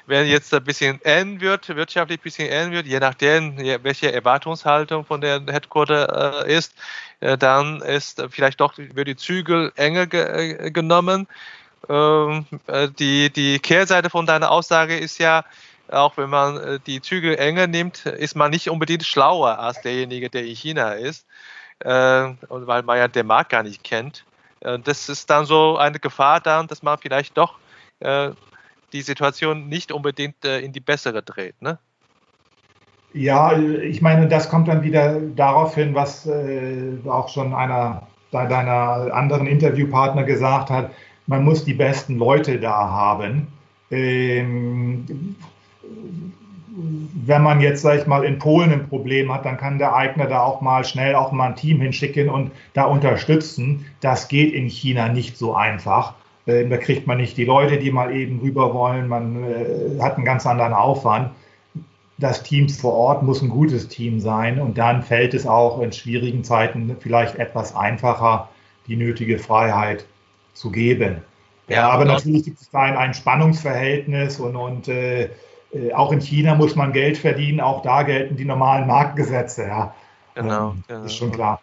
Wenn jetzt ein bisschen eng wird, wirtschaftlich ein bisschen eng wird, je nachdem, welche Erwartungshaltung von der Headquarter äh, ist, äh, dann ist vielleicht doch wird die Zügel enger ge äh, genommen. Ähm, die, die Kehrseite von deiner Aussage ist ja, auch wenn man äh, die Zügel enger nimmt, ist man nicht unbedingt schlauer als derjenige, der in China ist, äh, weil man ja den Markt gar nicht kennt. Äh, das ist dann so eine Gefahr dann, dass man vielleicht doch äh, die Situation nicht unbedingt äh, in die bessere dreht. Ne? Ja, ich meine, das kommt dann wieder darauf hin, was äh, auch schon einer deiner anderen Interviewpartner gesagt hat. Man muss die besten Leute da haben. Ähm, wenn man jetzt, sag ich mal, in Polen ein Problem hat, dann kann der Eigner da auch mal schnell auch mal ein Team hinschicken und da unterstützen. Das geht in China nicht so einfach. Ähm, da kriegt man nicht die Leute, die mal eben rüber wollen. Man äh, hat einen ganz anderen Aufwand. Das Team vor Ort muss ein gutes Team sein und dann fällt es auch in schwierigen Zeiten vielleicht etwas einfacher, die nötige Freiheit zu geben. Ja, aber natürlich gibt es da ein, ein Spannungsverhältnis und, und äh, auch in China muss man Geld verdienen, auch da gelten die normalen Marktgesetze. Ja. Genau, ähm, genau. ist schon klar.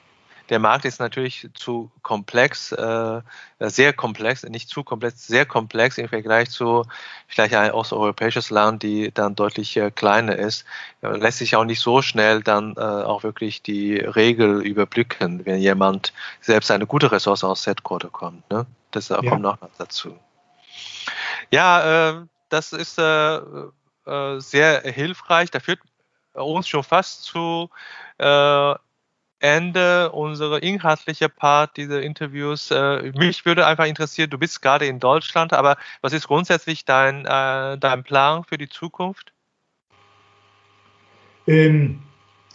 Der Markt ist natürlich zu komplex, äh, sehr komplex, nicht zu komplex, sehr komplex im Vergleich zu vielleicht ein osteuropäisches Land, die dann deutlich äh, kleiner ist. Äh, lässt sich auch nicht so schnell dann äh, auch wirklich die Regel überblicken, wenn jemand selbst eine gute Ressource aus Headquarter kommt. Ne? Das ja. kommt noch dazu. Ja, äh, das ist äh, äh, sehr hilfreich. Da führt uns schon fast zu äh, Ende unserer inhaltliche Part dieser Interviews. Äh, mich würde einfach interessieren, du bist gerade in Deutschland, aber was ist grundsätzlich dein, äh, dein Plan für die Zukunft? Ähm,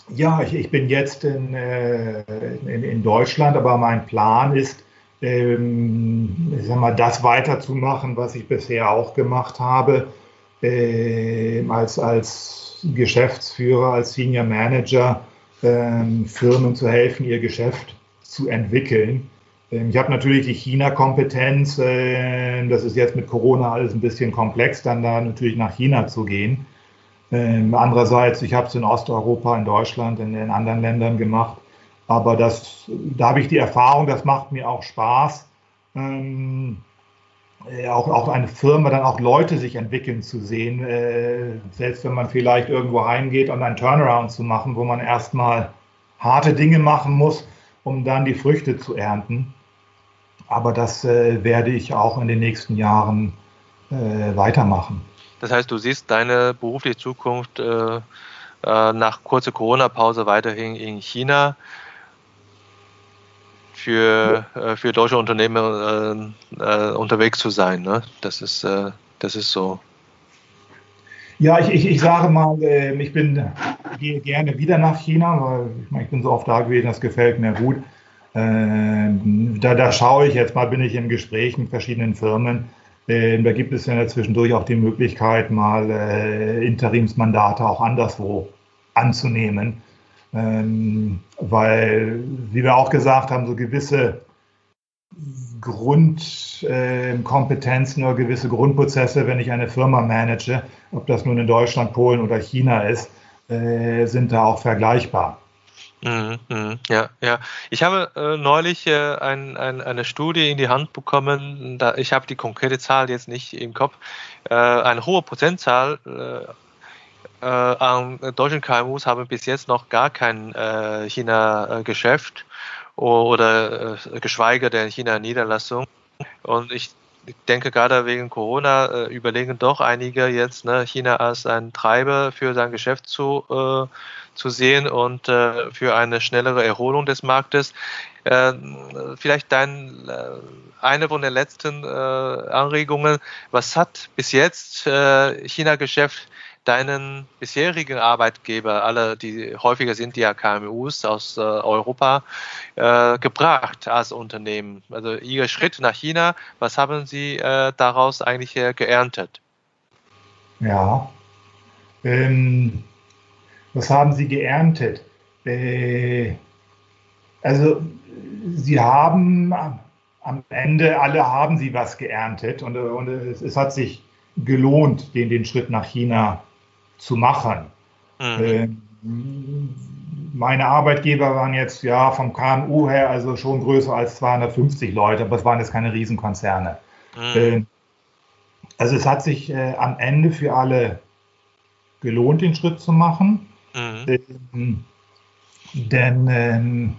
ja, ich, ich, bin jetzt in, äh, in, in, Deutschland, aber mein Plan ist, ähm, ich sag mal, das weiterzumachen, was ich bisher auch gemacht habe äh, als, als Geschäftsführer, als Senior Manager äh, Firmen zu helfen, ihr Geschäft zu entwickeln. Ähm, ich habe natürlich die China-Kompetenz. Äh, das ist jetzt mit Corona alles ein bisschen komplex, dann da natürlich nach China zu gehen. Ähm, andererseits, ich habe es in Osteuropa, in Deutschland, in den anderen Ländern gemacht. Aber das, da habe ich die Erfahrung, das macht mir auch Spaß. Ähm, äh, auch, auch eine Firma dann auch Leute sich entwickeln zu sehen, äh, selbst wenn man vielleicht irgendwo heimgeht und einen Turnaround zu machen, wo man erstmal harte Dinge machen muss, um dann die Früchte zu ernten. Aber das äh, werde ich auch in den nächsten Jahren äh, weitermachen. Das heißt, du siehst deine berufliche Zukunft äh, nach kurzer Corona-Pause weiterhin in China für, äh, für deutsche Unternehmen äh, äh, unterwegs zu sein. Ne? Das, ist, äh, das ist so. Ja, ich, ich, ich sage mal, ähm, ich bin, gehe gerne wieder nach China, weil ich, meine, ich bin so oft da gewesen, das gefällt mir gut. Ähm, da, da schaue ich jetzt mal, bin ich im Gespräch mit verschiedenen Firmen. Ähm, da gibt es ja zwischendurch auch die Möglichkeit, mal äh, Interimsmandate auch anderswo anzunehmen. Ähm, weil, wie wir auch gesagt haben, so gewisse Grundkompetenzen äh, oder gewisse Grundprozesse, wenn ich eine Firma manage, ob das nun in Deutschland, Polen oder China ist, äh, sind da auch vergleichbar. Mhm, mhm, ja, ja. Ich habe äh, neulich äh, ein, ein, eine Studie in die Hand bekommen. Da, ich habe die konkrete Zahl jetzt nicht im Kopf. Äh, eine hohe Prozentzahl äh, an deutschen KMUs haben bis jetzt noch gar kein äh, China-Geschäft oder äh, geschweige denn China-Niederlassung. Und ich denke gerade wegen Corona äh, überlegen doch einige jetzt, ne, China als ein Treiber für sein Geschäft zu, äh, zu sehen und äh, für eine schnellere Erholung des Marktes. Äh, vielleicht dein, äh, eine von den letzten äh, Anregungen. Was hat bis jetzt China-Geschäft deinen bisherigen Arbeitgeber, alle, die häufiger sind ja KMUs aus äh, Europa, äh, gebracht als Unternehmen? Also Ihr Schritt nach China, was haben Sie äh, daraus eigentlich äh, geerntet? Ja, ähm, was haben Sie geerntet? Äh, also Sie haben am Ende, alle haben Sie was geerntet und, und es, es hat sich gelohnt, den, den Schritt nach China zu machen. Mhm. Äh, meine Arbeitgeber waren jetzt ja vom KMU her also schon größer als 250 Leute, aber es waren jetzt keine Riesenkonzerne. Mhm. Äh, also es hat sich äh, am Ende für alle gelohnt, den Schritt zu machen. Mhm. Ähm, denn ähm,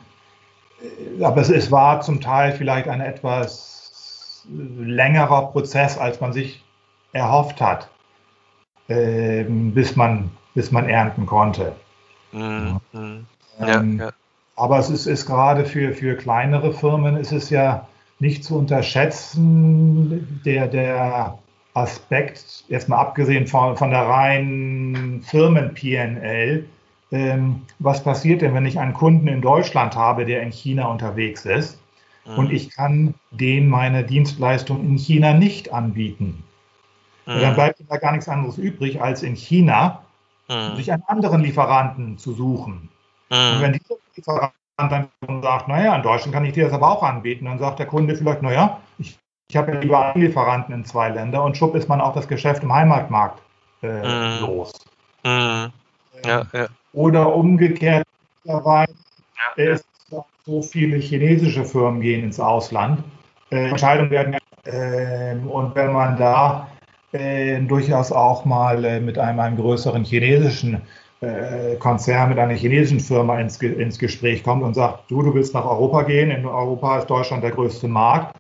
aber es, es, war zum Teil vielleicht ein etwas längerer Prozess, als man sich erhofft hat äh, bis, man, bis man ernten konnte. Mhm. Ähm, ja, ja. Aber es ist, ist gerade für, für kleinere Firmen ist es ja nicht zu unterschätzen, der, der Aspekt, erstmal abgesehen von, von der reinen Firmen-PNL, ähm, was passiert denn, wenn ich einen Kunden in Deutschland habe, der in China unterwegs ist mhm. und ich kann dem meine Dienstleistung in China nicht anbieten? Mhm. Dann bleibt da gar nichts anderes übrig, als in China mhm. sich einen anderen Lieferanten zu suchen. Mhm. Und wenn dieser Lieferant dann sagt, naja, in Deutschland kann ich dir das aber auch anbieten, dann sagt der Kunde vielleicht, naja, ich, ich habe ja lieber einen Lieferanten in zwei Länder und schub ist man auch das Geschäft im Heimatmarkt äh, mhm. los. Mhm. Ja, ja. Oder umgekehrt, ja, ja. so viele chinesische Firmen gehen ins Ausland. Äh, Entscheidungen werden äh, und wenn man da äh, durchaus auch mal äh, mit einem, einem größeren chinesischen äh, Konzern, mit einer chinesischen Firma ins, ins Gespräch kommt und sagt, du, du willst nach Europa gehen, in Europa ist Deutschland der größte Markt,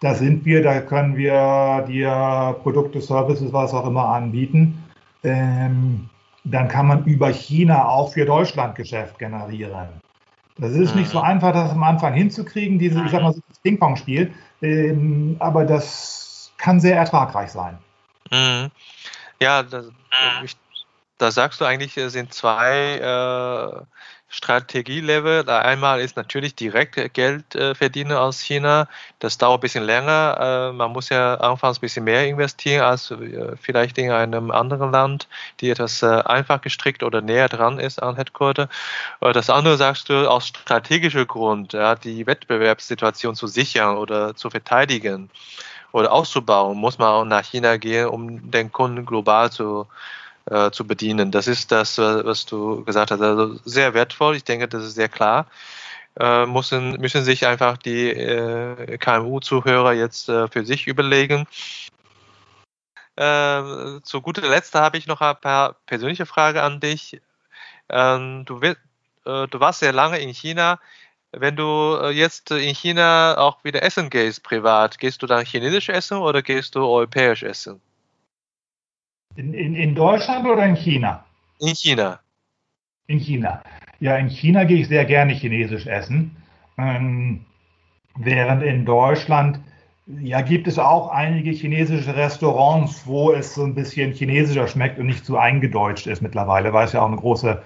da sind wir, da können wir dir Produkte, Services, was auch immer anbieten. Ähm, dann kann man über China auch für Deutschland Geschäft generieren. Das ist nicht so mhm. einfach, das am Anfang hinzukriegen, dieses, ich sag mal, das Ping-Pong-Spiel, ähm, aber das kann sehr ertragreich sein. Mhm. Ja, das, ich, da sagst du eigentlich, es sind zwei äh, Strategielevel. Einmal ist natürlich direkt Geld äh, verdienen aus China. Das dauert ein bisschen länger. Äh, man muss ja anfangs ein bisschen mehr investieren als äh, vielleicht in einem anderen Land, die etwas äh, einfach gestrickt oder näher dran ist an Headquarter. Äh, das andere sagst du aus strategischer Grund, ja, die Wettbewerbssituation zu sichern oder zu verteidigen oder auszubauen, muss man auch nach China gehen, um den Kunden global zu, äh, zu bedienen. Das ist das, was du gesagt hast. Also sehr wertvoll. Ich denke, das ist sehr klar. Äh, müssen, müssen sich einfach die äh, KMU-Zuhörer jetzt äh, für sich überlegen. Äh, zu guter Letzt habe ich noch ein paar persönliche Fragen an dich. Ähm, du, äh, du warst sehr lange in China. Wenn du äh, jetzt in China auch wieder essen gehst, privat, gehst du dann chinesisch essen oder gehst du europäisch essen? In, in, in Deutschland oder in China? In China. In China. Ja, in China gehe ich sehr gerne chinesisch essen. Ähm, während in Deutschland ja, gibt es auch einige chinesische Restaurants, wo es so ein bisschen chinesischer schmeckt und nicht so eingedeutscht ist mittlerweile, weil es ja auch eine große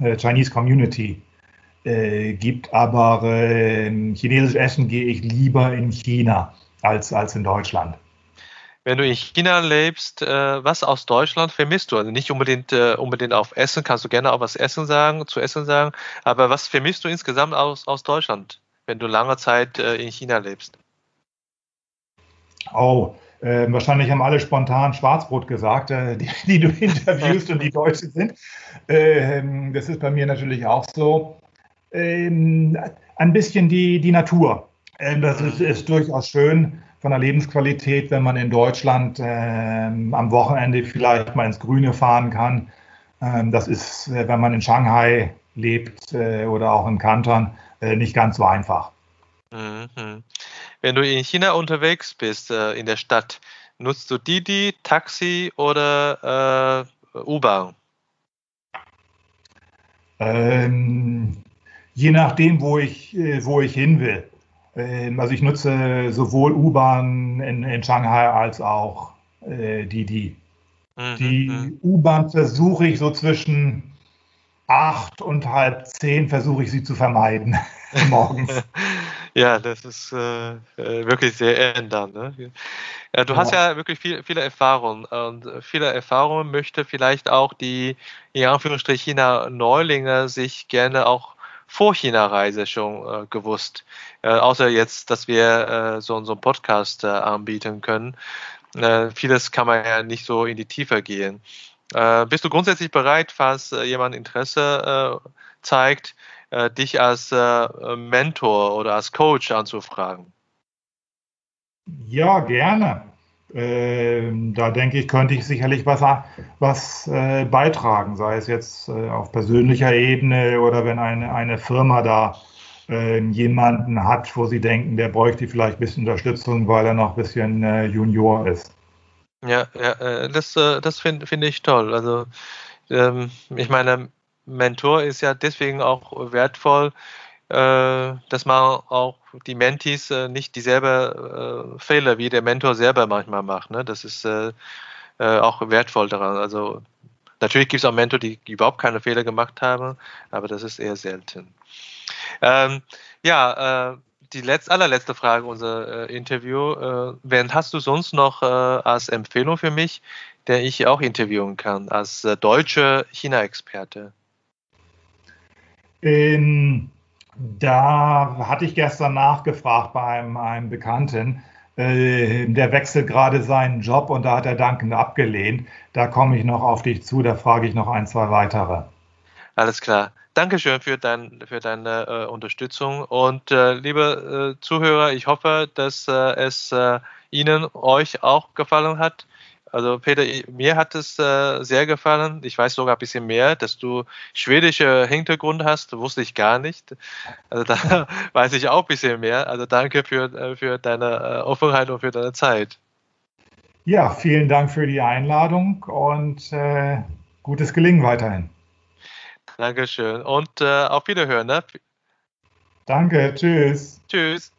äh, Chinese Community äh, gibt. Aber äh, chinesisch essen gehe ich lieber in China als, als in Deutschland. Wenn du in China lebst, äh, was aus Deutschland vermisst du? Also nicht unbedingt, äh, unbedingt auf Essen, kannst du gerne auch was Essen sagen, zu Essen sagen, aber was vermisst du insgesamt aus, aus Deutschland, wenn du lange Zeit äh, in China lebst? Oh, äh, wahrscheinlich haben alle spontan Schwarzbrot gesagt, äh, die, die, du *laughs* interviewst und die Deutsche sind. Äh, das ist bei mir natürlich auch so ähm, ein bisschen die, die Natur. Ähm, das ist, ist, durchaus schön von der Lebensqualität, wenn man in Deutschland ähm, am Wochenende vielleicht mal ins Grüne fahren kann. Ähm, das ist, äh, wenn man in Shanghai lebt äh, oder auch in Kanton, äh, nicht ganz so einfach. Mhm. Wenn du in China unterwegs bist, äh, in der Stadt, nutzt du Didi, Taxi oder äh, U-Bahn? Ähm, je nachdem, wo ich, äh, wo ich hin will. Ähm, also ich nutze sowohl U-Bahn in, in, Shanghai als auch äh, Didi. Mhm, die mhm. U-Bahn versuche ich so zwischen acht und halb zehn versuche ich sie zu vermeiden *laughs* morgens. *laughs* ja, das ist äh, äh wirklich sehr ändern. Ne? Ja, du ja. hast ja wirklich viel, viele Erfahrungen und viele Erfahrungen möchte vielleicht auch die in Anführungsstrichen Neulinge sich gerne auch vor China-Reise schon äh, gewusst. Äh, außer jetzt, dass wir äh, so, so einen Podcast äh, anbieten können. Äh, vieles kann man ja nicht so in die Tiefe gehen. Äh, bist du grundsätzlich bereit, falls jemand Interesse zeigt, dich als Mentor oder als Coach anzufragen? Ja, gerne. Ähm, da denke ich, könnte ich sicherlich was, was äh, beitragen, sei es jetzt auf persönlicher Ebene oder wenn eine, eine Firma da ähm, jemanden hat, wo sie denken, der bräuchte vielleicht ein bisschen Unterstützung, weil er noch ein bisschen Junior ist. Ja, ja, äh, das, äh, das finde find ich toll. Also, ähm, ich meine, Mentor ist ja deswegen auch wertvoll, äh, dass man auch die Mentees äh, nicht dieselbe äh, Fehler wie der Mentor selber manchmal macht. Ne? Das ist äh, auch wertvoll daran. Also, natürlich gibt es auch Mentor, die überhaupt keine Fehler gemacht haben, aber das ist eher selten. Ähm, ja, die letzt, allerletzte Frage unser äh, Interview. Äh, wen hast du sonst noch äh, als Empfehlung für mich, der ich auch interviewen kann, als äh, deutscher China-Experte? Ähm, da hatte ich gestern nachgefragt bei einem, einem Bekannten. Äh, der wechselt gerade seinen Job und da hat er dankend abgelehnt. Da komme ich noch auf dich zu, da frage ich noch ein, zwei weitere. Alles klar. Dankeschön für, dein, für deine äh, Unterstützung. Und äh, liebe äh, Zuhörer, ich hoffe, dass äh, es äh, Ihnen, euch auch gefallen hat. Also Peter, mir hat es äh, sehr gefallen. Ich weiß sogar ein bisschen mehr, dass du schwedische Hintergrund hast, wusste ich gar nicht. Also da *laughs* weiß ich auch ein bisschen mehr. Also danke für, für deine Offenheit und für deine Zeit. Ja, vielen Dank für die Einladung und gutes Gelingen weiterhin. Dankeschön und äh, auf Wiederhören. Ne? Danke, tschüss. Tschüss.